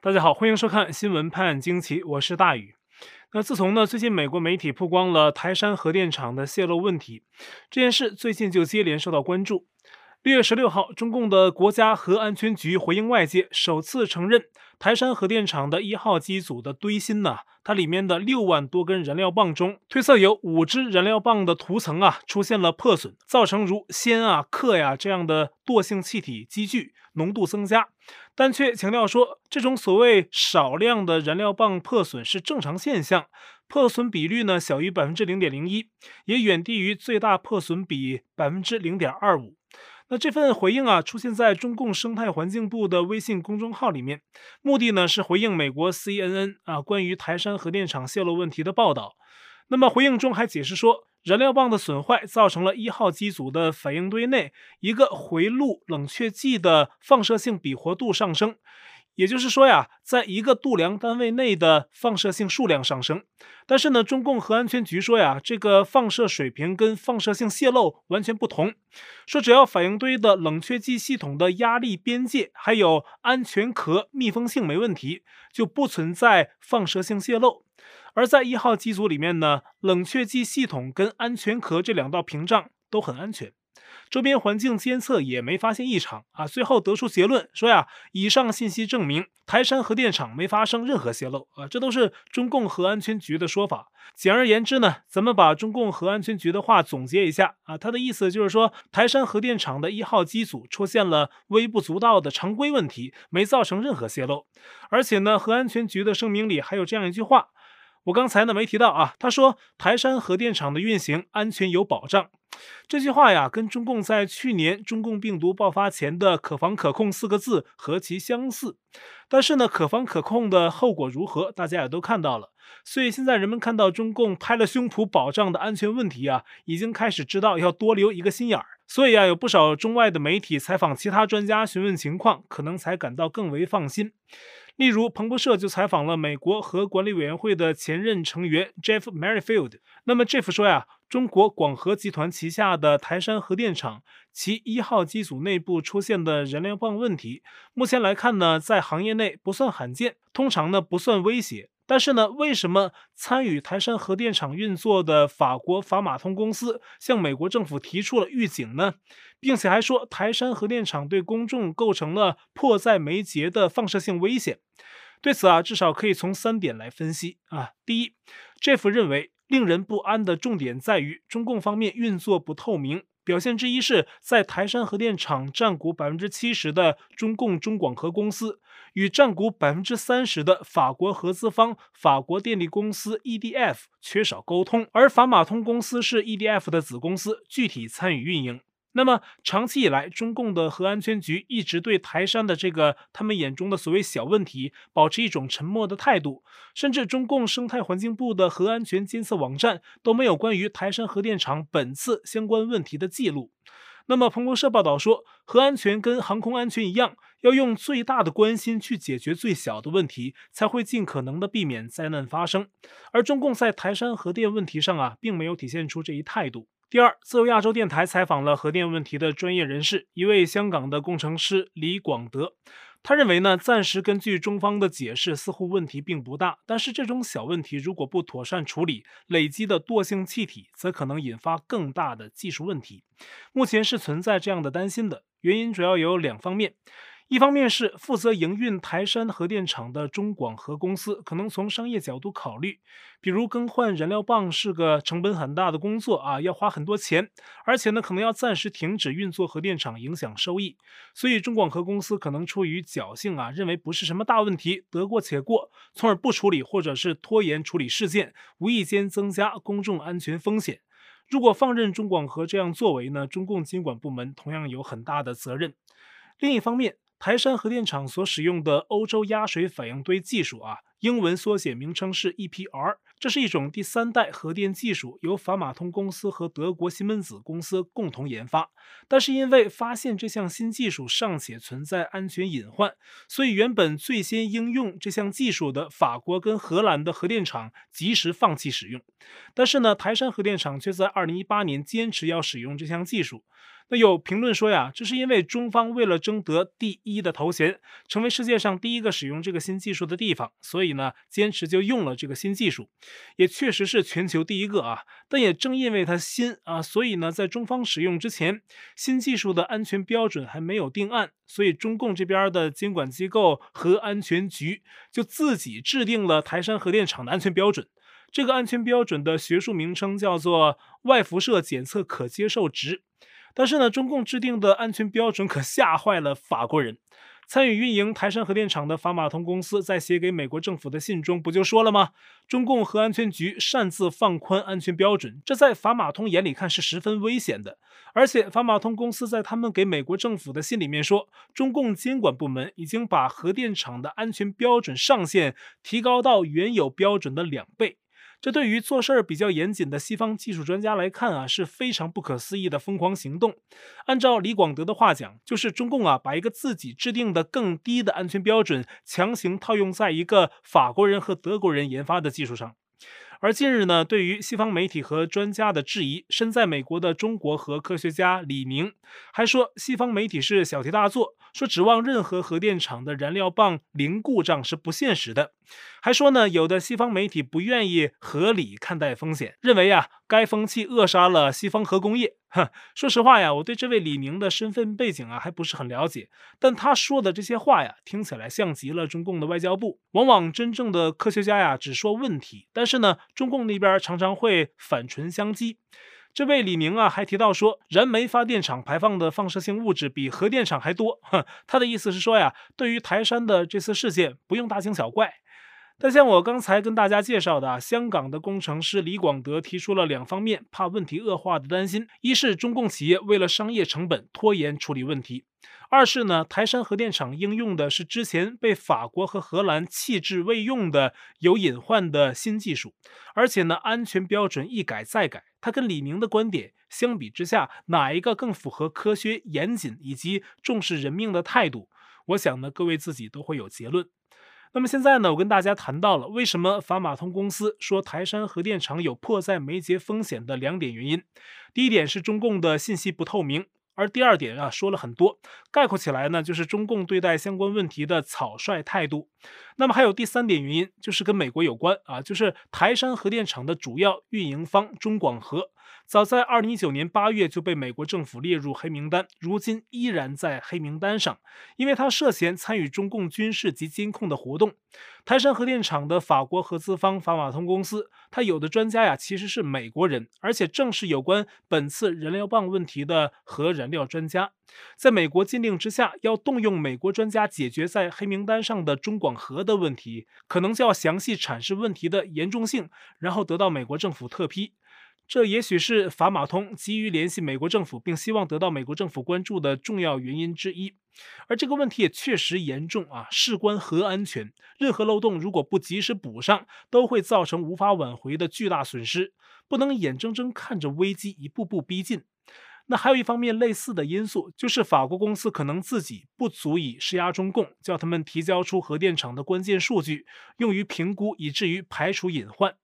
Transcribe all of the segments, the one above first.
大家好，欢迎收看新闻拍案惊奇，我是大宇。那自从呢，最近美国媒体曝光了台山核电厂的泄漏问题，这件事最近就接连受到关注。六月十六号，中共的国家核安全局回应外界，首次承认台山核电厂的一号机组的堆芯呢，它里面的六万多根燃料棒中，推测有五支燃料棒的涂层啊出现了破损，造成如氙啊、氪呀这样的惰性气体积聚，浓度增加。但却强调说，这种所谓少量的燃料棒破损是正常现象，破损比率呢小于百分之零点零一，也远低于最大破损比百分之零点二五。那这份回应啊，出现在中共生态环境部的微信公众号里面，目的呢是回应美国 CNN 啊关于台山核电厂泄漏问题的报道。那么回应中还解释说，燃料棒的损坏造成了一号机组的反应堆内一个回路冷却剂的放射性比活度上升。也就是说呀，在一个度量单位内的放射性数量上升，但是呢，中共核安全局说呀，这个放射水平跟放射性泄漏完全不同，说只要反应堆的冷却剂系统的压力边界还有安全壳密封性没问题，就不存在放射性泄漏。而在一号机组里面呢，冷却剂系统跟安全壳这两道屏障都很安全。周边环境监测也没发现异常啊，最后得出结论说呀，以上信息证明台山核电厂没发生任何泄漏啊，这都是中共核安全局的说法。简而言之呢，咱们把中共核安全局的话总结一下啊，他的意思就是说，台山核电厂的一号机组出现了微不足道的常规问题，没造成任何泄漏。而且呢，核安全局的声明里还有这样一句话，我刚才呢没提到啊，他说台山核电厂的运行安全有保障。这句话呀，跟中共在去年中共病毒爆发前的“可防可控”四个字何其相似。但是呢，可防可控的后果如何，大家也都看到了。所以现在人们看到中共拍了胸脯保障的安全问题啊，已经开始知道要多留一个心眼儿。所以啊，有不少中外的媒体采访其他专家询问情况，可能才感到更为放心。例如，彭博社就采访了美国核管理委员会的前任成员 Jeff Merrifield。那么 Jeff 说呀，中国广核集团旗下的台山核电厂，其一号机组内部出现的燃料棒问题，目前来看呢，在行业内不算罕见，通常呢不算威胁。但是呢，为什么参与台山核电厂运作的法国法马通公司向美国政府提出了预警呢？并且还说台山核电厂对公众构成了迫在眉睫的放射性危险。对此啊，至少可以从三点来分析啊。第一，Jeff 认为令人不安的重点在于中共方面运作不透明。表现之一是在台山核电厂占股百分之七十的中共中广核公司，与占股百分之三十的法国合资方法国电力公司 EDF 缺少沟通，而法马通公司是 EDF 的子公司，具体参与运营。那么长期以来，中共的核安全局一直对台山的这个他们眼中的所谓小问题保持一种沉默的态度，甚至中共生态环境部的核安全监测网站都没有关于台山核电厂本次相关问题的记录。那么彭博社报道说，核安全跟航空安全一样，要用最大的关心去解决最小的问题，才会尽可能的避免灾难发生。而中共在台山核电问题上啊，并没有体现出这一态度。第二，自由亚洲电台采访了核电问题的专业人士，一位香港的工程师李广德。他认为呢，暂时根据中方的解释，似乎问题并不大。但是这种小问题如果不妥善处理，累积的惰性气体则可能引发更大的技术问题。目前是存在这样的担心的，原因主要有两方面。一方面是负责营运台山核电厂的中广核公司可能从商业角度考虑，比如更换燃料棒是个成本很大的工作啊，要花很多钱，而且呢可能要暂时停止运作核电厂，影响收益，所以中广核公司可能出于侥幸啊，认为不是什么大问题，得过且过，从而不处理或者是拖延处理事件，无意间增加公众安全风险。如果放任中广核这样作为呢，中共监管部门同样有很大的责任。另一方面，台山核电厂所使用的欧洲压水反应堆技术啊，英文缩写名称是 EPR，这是一种第三代核电技术，由法马通公司和德国西门子公司共同研发。但是因为发现这项新技术尚且存在安全隐患，所以原本最先应用这项技术的法国跟荷兰的核电厂及时放弃使用。但是呢，台山核电厂却在2018年坚持要使用这项技术。那有评论说呀，这是因为中方为了争得第一的头衔，成为世界上第一个使用这个新技术的地方，所以呢，坚持就用了这个新技术，也确实是全球第一个啊。但也正因为它新啊，所以呢，在中方使用之前，新技术的安全标准还没有定案，所以中共这边的监管机构核安全局就自己制定了台山核电厂的安全标准。这个安全标准的学术名称叫做外辐射检测可接受值。但是呢，中共制定的安全标准可吓坏了法国人。参与运营台山核电厂的法马通公司在写给美国政府的信中不就说了吗？中共核安全局擅自放宽安全标准，这在法马通眼里看是十分危险的。而且法马通公司在他们给美国政府的信里面说，中共监管部门已经把核电厂的安全标准上限提高到原有标准的两倍。这对于做事儿比较严谨的西方技术专家来看啊，是非常不可思议的疯狂行动。按照李广德的话讲，就是中共啊，把一个自己制定的更低的安全标准强行套用在一个法国人和德国人研发的技术上。而近日呢，对于西方媒体和专家的质疑，身在美国的中国核科学家李明还说，西方媒体是小题大做，说指望任何核电厂的燃料棒零故障是不现实的。还说呢，有的西方媒体不愿意合理看待风险，认为啊，该风气扼杀了西方核工业。哼，说实话呀，我对这位李明的身份背景啊还不是很了解，但他说的这些话呀，听起来像极了中共的外交部。往往真正的科学家呀，只说问题，但是呢，中共那边常常会反唇相讥。这位李明啊，还提到说，燃煤发电厂排放的放射性物质比核电厂还多。哼，他的意思是说呀，对于台山的这次事件，不用大惊小怪。但像我刚才跟大家介绍的啊，香港的工程师李广德提出了两方面怕问题恶化的担心：一是中共企业为了商业成本拖延处理问题；二是呢，台山核电厂应用的是之前被法国和荷兰弃置未用的有隐患的新技术，而且呢，安全标准一改再改。它跟李明的观点相比之下，哪一个更符合科学严谨以及重视人命的态度？我想呢，各位自己都会有结论。那么现在呢，我跟大家谈到了为什么法马通公司说台山核电厂有迫在眉睫风险的两点原因。第一点是中共的信息不透明，而第二点啊说了很多，概括起来呢就是中共对待相关问题的草率态度。那么还有第三点原因，就是跟美国有关啊，就是台山核电厂的主要运营方中广核。早在二零一九年八月就被美国政府列入黑名单，如今依然在黑名单上，因为他涉嫌参与中共军事及监控的活动。台山核电厂的法国合资方法马通公司，他有的专家呀其实是美国人，而且正是有关本次燃料棒问题的核燃料专家。在美国禁令之下，要动用美国专家解决在黑名单上的中广核的问题，可能就要详细阐释问题的严重性，然后得到美国政府特批。这也许是法马通急于联系美国政府，并希望得到美国政府关注的重要原因之一。而这个问题也确实严重啊，事关核安全，任何漏洞如果不及时补上，都会造成无法挽回的巨大损失。不能眼睁睁看着危机一步步逼近。那还有一方面类似的因素，就是法国公司可能自己不足以施压中共，叫他们提交出核电厂的关键数据，用于评估，以至于排除隐患。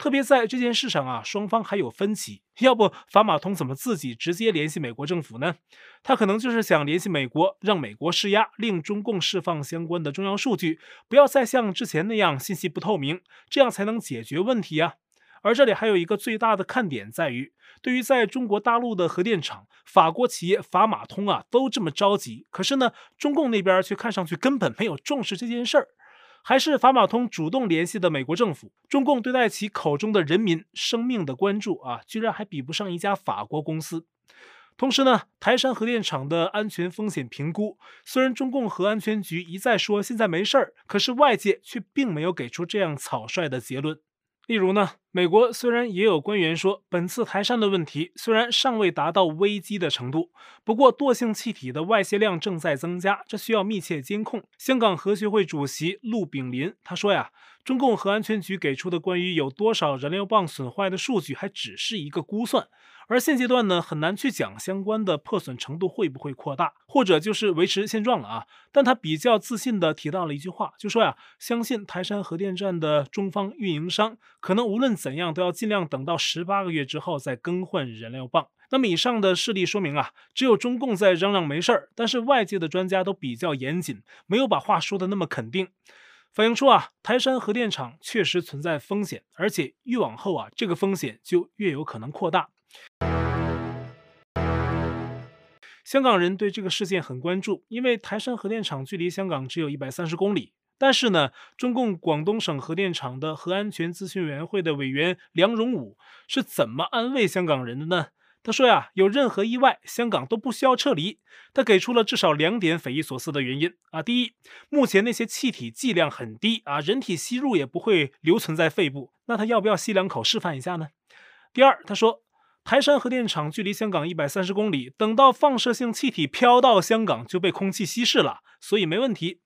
特别在这件事上啊，双方还有分歧。要不法马通怎么自己直接联系美国政府呢？他可能就是想联系美国，让美国施压，令中共释放相关的重要数据，不要再像之前那样信息不透明，这样才能解决问题啊。而这里还有一个最大的看点在于，对于在中国大陆的核电厂，法国企业法马通啊都这么着急，可是呢，中共那边却看上去根本没有重视这件事儿。还是法马通主动联系的美国政府，中共对待其口中的人民生命的关注啊，居然还比不上一家法国公司。同时呢，台山核电厂的安全风险评估，虽然中共核安全局一再说现在没事儿，可是外界却并没有给出这样草率的结论。例如呢，美国虽然也有官员说，本次台山的问题虽然尚未达到危机的程度，不过惰性气体的外泄量正在增加，这需要密切监控。香港核学会主席陆炳林他说呀，中共核安全局给出的关于有多少燃料棒损坏的数据，还只是一个估算。而现阶段呢，很难去讲相关的破损程度会不会扩大，或者就是维持现状了啊。但他比较自信地提到了一句话，就说呀，相信台山核电站的中方运营商可能无论怎样都要尽量等到十八个月之后再更换燃料棒。那么以上的事例说明啊，只有中共在嚷嚷没事儿，但是外界的专家都比较严谨，没有把话说的那么肯定，反映出啊，台山核电厂确实存在风险，而且越往后啊，这个风险就越有可能扩大。香港人对这个事件很关注，因为台山核电厂距离香港只有一百三十公里。但是呢，中共广东省核电厂的核安全咨询委员会的委员梁荣武是怎么安慰香港人的呢？他说呀，有任何意外，香港都不需要撤离。他给出了至少两点匪夷所思的原因啊。第一，目前那些气体剂量很低啊，人体吸入也不会留存在肺部。那他要不要吸两口示范一下呢？第二，他说。台山核电厂距离香港一百三十公里，等到放射性气体飘到香港就被空气稀释了，所以没问题。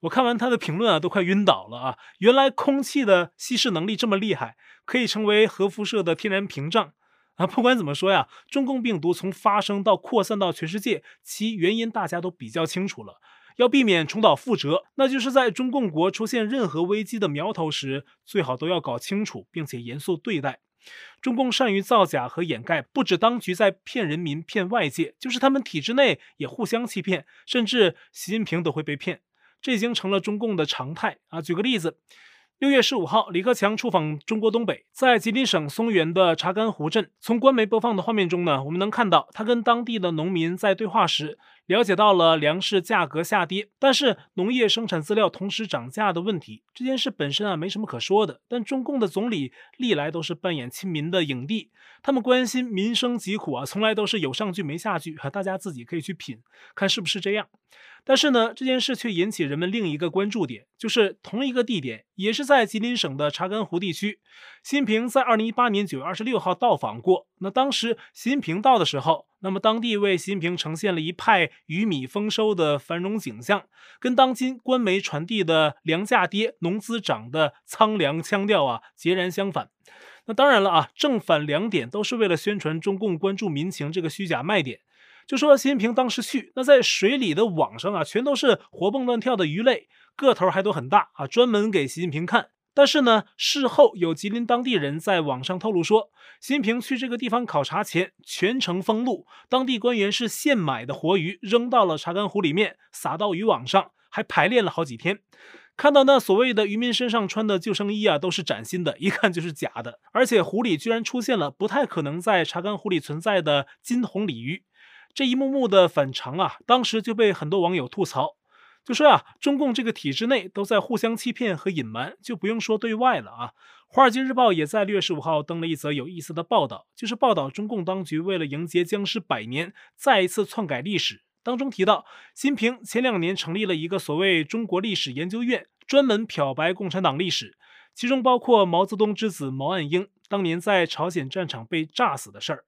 我看完他的评论啊，都快晕倒了啊！原来空气的稀释能力这么厉害，可以成为核辐射的天然屏障啊！不管怎么说呀，中共病毒从发生到扩散到全世界，其原因大家都比较清楚了。要避免重蹈覆辙，那就是在中共国出现任何危机的苗头时，最好都要搞清楚，并且严肃对待。中共善于造假和掩盖，不止当局在骗人民、骗外界，就是他们体制内也互相欺骗，甚至习近平都会被骗，这已经成了中共的常态啊！举个例子。六月十五号，李克强出访中国东北，在吉林省松原的查干湖镇。从官媒播放的画面中呢，我们能看到他跟当地的农民在对话时，了解到了粮食价格下跌，但是农业生产资料同时涨价的问题。这件事本身啊，没什么可说的。但中共的总理历来都是扮演亲民的影帝，他们关心民生疾苦啊，从来都是有上句没下句，哈大家自己可以去品，看是不是这样。但是呢，这件事却引起人们另一个关注点，就是同一个地点，也是在吉林省的查干湖地区。习近平在二零一八年九月二十六号到访过。那当时习近平到的时候，那么当地为习近平呈现了一派鱼米丰收的繁荣景象，跟当今官媒传递的粮价跌、农资涨的苍凉腔调啊截然相反。那当然了啊，正反两点都是为了宣传中共关注民情这个虚假卖点。就说习近平当时去，那在水里的网上啊，全都是活蹦乱跳的鱼类，个头还都很大啊，专门给习近平看。但是呢，事后有吉林当地人在网上透露说，习近平去这个地方考察前，全程封路，当地官员是现买的活鱼扔到了查干湖里面，撒到渔网上，还排练了好几天。看到那所谓的渔民身上穿的救生衣啊，都是崭新的，一看就是假的。而且湖里居然出现了不太可能在查干湖里存在的金红鲤鱼。这一幕幕的反常啊，当时就被很多网友吐槽，就说啊，中共这个体制内都在互相欺骗和隐瞒，就不用说对外了啊。《华尔街日报》也在六月十五号登了一则有意思的报道，就是报道中共当局为了迎接僵尸百年，再一次篡改历史。当中提到，习近平前两年成立了一个所谓中国历史研究院，专门漂白共产党历史，其中包括毛泽东之子毛岸英当年在朝鲜战场被炸死的事儿。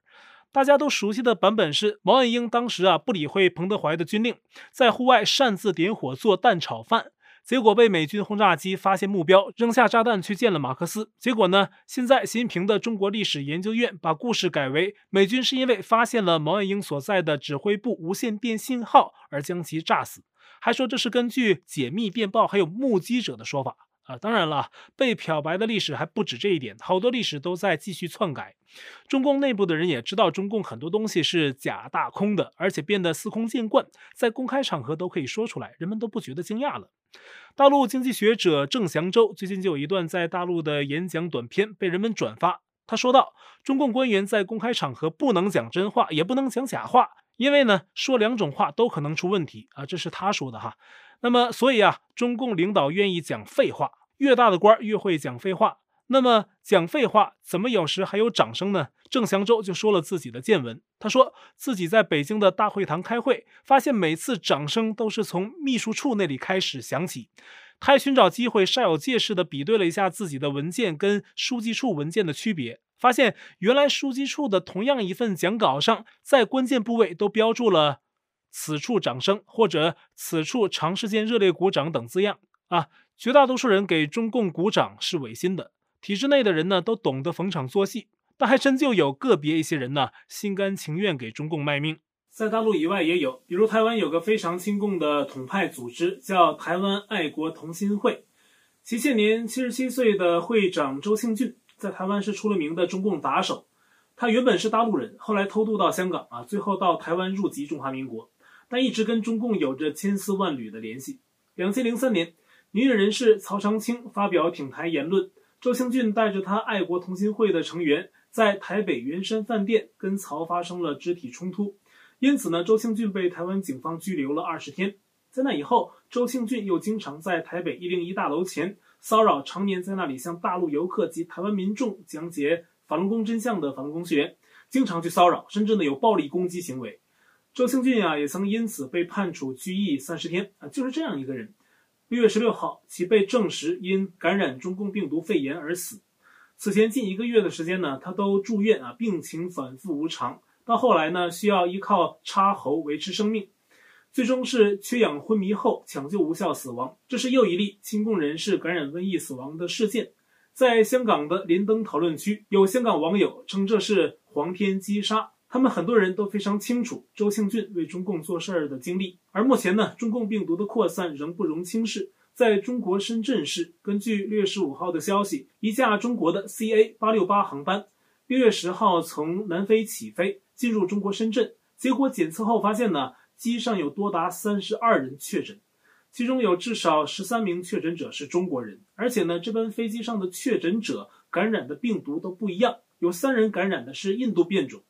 大家都熟悉的版本是毛岸英当时啊不理会彭德怀的军令，在户外擅自点火做蛋炒饭，结果被美军轰炸机发现目标，扔下炸弹去见了马克思。结果呢，现在习近平的中国历史研究院把故事改为美军是因为发现了毛岸英所在的指挥部无线电信号而将其炸死，还说这是根据解密电报还有目击者的说法。啊，当然了，被漂白的历史还不止这一点，好多历史都在继续篡改。中共内部的人也知道，中共很多东西是假大空的，而且变得司空见惯，在公开场合都可以说出来，人们都不觉得惊讶了。大陆经济学者郑祥洲最近就有一段在大陆的演讲短片被人们转发，他说道：“中共官员在公开场合不能讲真话，也不能讲假话，因为呢，说两种话都可能出问题啊。”这是他说的哈。那么，所以啊，中共领导愿意讲废话，越大的官越会讲废话。那么讲废话，怎么有时还有掌声呢？郑祥洲就说了自己的见闻。他说自己在北京的大会堂开会，发现每次掌声都是从秘书处那里开始响起。他还寻找机会煞有介事地比对了一下自己的文件跟书记处文件的区别，发现原来书记处的同样一份讲稿上，在关键部位都标注了。此处掌声，或者此处长时间热烈鼓掌等字样啊，绝大多数人给中共鼓掌是违心的。体制内的人呢，都懂得逢场作戏，但还真就有个别一些人呢，心甘情愿给中共卖命。在大陆以外也有，比如台湾有个非常亲共的统派组织，叫台湾爱国同心会，其现年七十七岁的会长周庆俊，在台湾是出了名的中共打手。他原本是大陆人，后来偷渡到香港啊，最后到台湾入籍中华民国，但一直跟中共有着千丝万缕的联系。两千零三年，女演人士曹长青发表挺台言论，周庆俊带着他爱国同心会的成员在台北圆山饭店跟曹发生了肢体冲突，因此呢，周庆俊被台湾警方拘留了二十天。在那以后，周庆俊又经常在台北一零一大楼前骚扰常年在那里向大陆游客及台湾民众讲解法轮功真相的法轮功学员，经常去骚扰，甚至呢有暴力攻击行为。周庆俊啊，也曾因此被判处拘役三十天啊，就是这样一个人。六月十六号，其被证实因感染中共病毒肺炎而死。此前近一个月的时间呢，他都住院啊，病情反复无常，到后来呢，需要依靠插喉维持生命。最终是缺氧昏迷后抢救无效死亡，这是又一例亲共人士感染瘟疫死亡的事件。在香港的连登讨论区，有香港网友称这是皇天击杀。他们很多人都非常清楚周庆俊为中共做事儿的经历。而目前呢，中共病毒的扩散仍不容轻视。在中国深圳市，根据六月十五号的消息，一架中国的 CA 八六八航班六月十号从南非起飞，进入中国深圳，结果检测后发现呢。机上有多达三十二人确诊，其中有至少十三名确诊者是中国人，而且呢，这班飞机上的确诊者感染的病毒都不一样，有三人感染的是印度变种。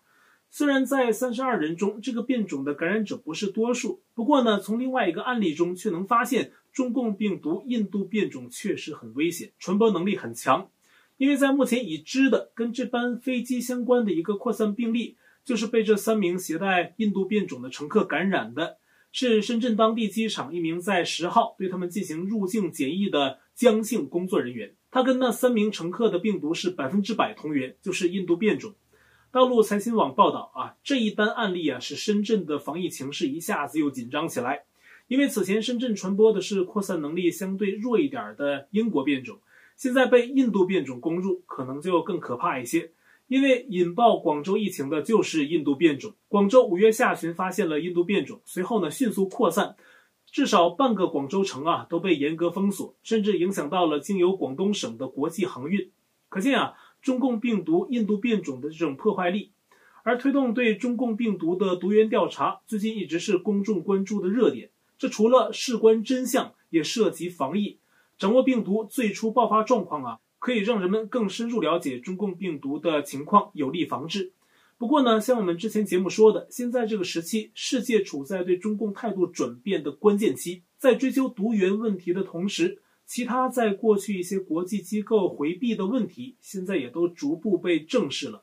虽然在三十二人中，这个变种的感染者不是多数，不过呢，从另外一个案例中却能发现，中共病毒印度变种确实很危险，传播能力很强，因为在目前已知的跟这班飞机相关的一个扩散病例。就是被这三名携带印度变种的乘客感染的，是深圳当地机场一名在十号对他们进行入境检疫的江姓工作人员。他跟那三名乘客的病毒是百分之百同源，就是印度变种。大陆财新网报道啊，这一单案例啊，使深圳的防疫情势一下子又紧张起来，因为此前深圳传播的是扩散能力相对弱一点的英国变种，现在被印度变种攻入，可能就更可怕一些。因为引爆广州疫情的就是印度变种，广州五月下旬发现了印度变种，随后呢迅速扩散，至少半个广州城啊都被严格封锁，甚至影响到了经由广东省的国际航运。可见啊，中共病毒印度变种的这种破坏力，而推动对中共病毒的毒源调查，最近一直是公众关注的热点。这除了事关真相，也涉及防疫，掌握病毒最初爆发状况啊。可以让人们更深入了解中共病毒的情况，有力防治。不过呢，像我们之前节目说的，现在这个时期，世界处在对中共态度转变的关键期，在追究毒源问题的同时，其他在过去一些国际机构回避的问题，现在也都逐步被正视了。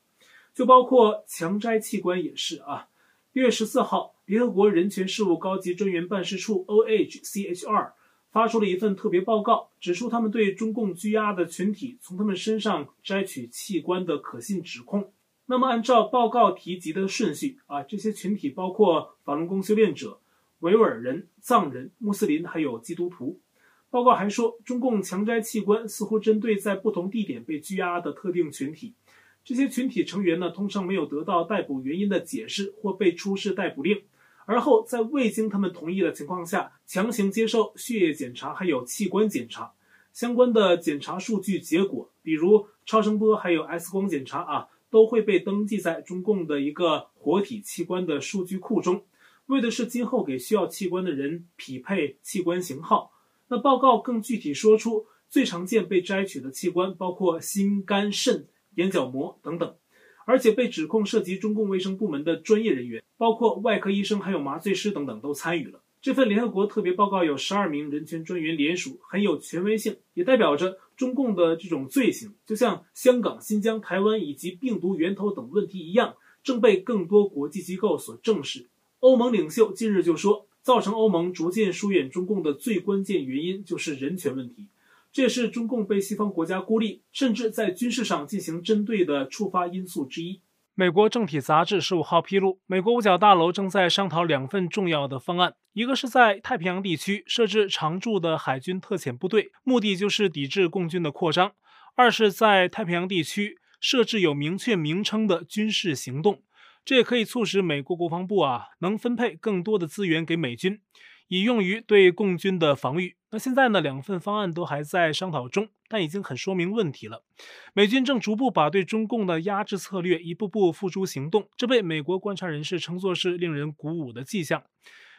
就包括强摘器官也是啊。六月十四号，联合国人权事务高级专员办事处 （OHCHR）。发出了一份特别报告，指出他们对中共拘押的群体从他们身上摘取器官的可信指控。那么，按照报告提及的顺序啊，这些群体包括法轮功修炼者、维吾尔人、藏人、穆斯林，还有基督徒。报告还说，中共强摘器官似乎针对在不同地点被拘押的特定群体。这些群体成员呢，通常没有得到逮捕原因的解释或被出示逮捕令。而后，在未经他们同意的情况下，强行接受血液检查，还有器官检查。相关的检查数据结果，比如超声波还有 X 光检查啊，都会被登记在中共的一个活体器官的数据库中，为的是今后给需要器官的人匹配器官型号。那报告更具体说出，最常见被摘取的器官包括心、肝、肾、眼角膜等等。而且被指控涉及中共卫生部门的专业人员，包括外科医生、还有麻醉师等等，都参与了。这份联合国特别报告有十二名人权专员联署，很有权威性，也代表着中共的这种罪行，就像香港、新疆、台湾以及病毒源头等问题一样，正被更多国际机构所正视。欧盟领袖近日就说，造成欧盟逐渐疏远中共的最关键原因就是人权问题。这也是中共被西方国家孤立，甚至在军事上进行针对的触发因素之一。美国政体杂志十五号披露，美国五角大楼正在商讨两份重要的方案，一个是在太平洋地区设置常驻的海军特遣部队，目的就是抵制共军的扩张；二是在太平洋地区设置有明确名称的军事行动，这也可以促使美国国防部啊能分配更多的资源给美军，以用于对共军的防御。那现在呢，两份方案都还在商讨中，但已经很说明问题了。美军正逐步把对中共的压制策略一步步付诸行动，这被美国观察人士称作是令人鼓舞的迹象。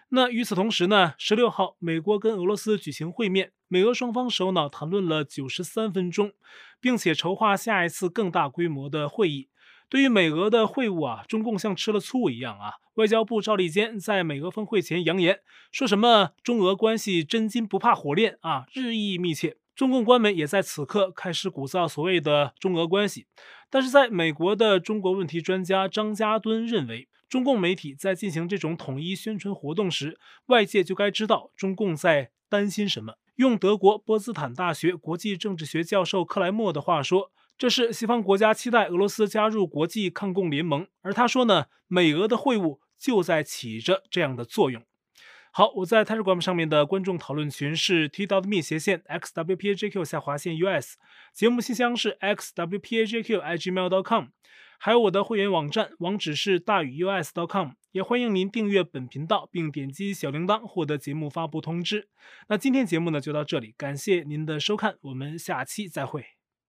那与此同时呢，十六号，美国跟俄罗斯举行会面，美俄双方首脑谈论了九十三分钟，并且筹划下一次更大规模的会议。对于美俄的会晤啊，中共像吃了醋一样啊。外交部赵立坚在美俄峰会前扬言，说什么中俄关系真金不怕火炼啊，日益密切。中共官媒也在此刻开始鼓噪所谓的中俄关系。但是在美国的中国问题专家张家敦认为，中共媒体在进行这种统一宣传活动时，外界就该知道中共在担心什么。用德国波茨坦大学国际政治学教授克莱默的话说。这是西方国家期待俄罗斯加入国际抗共联盟，而他说呢，美俄的会晤就在起着这样的作用。好，我在 Telegram 上面的观众讨论群是 t.me 斜线 xwpajq 下划线 us，节目信箱是 xwpajq@gmail.com，还有我的会员网站网址是大宇 u s dot com，也欢迎您订阅本频道并点击小铃铛获得节目发布通知。那今天节目呢就到这里，感谢您的收看，我们下期再会。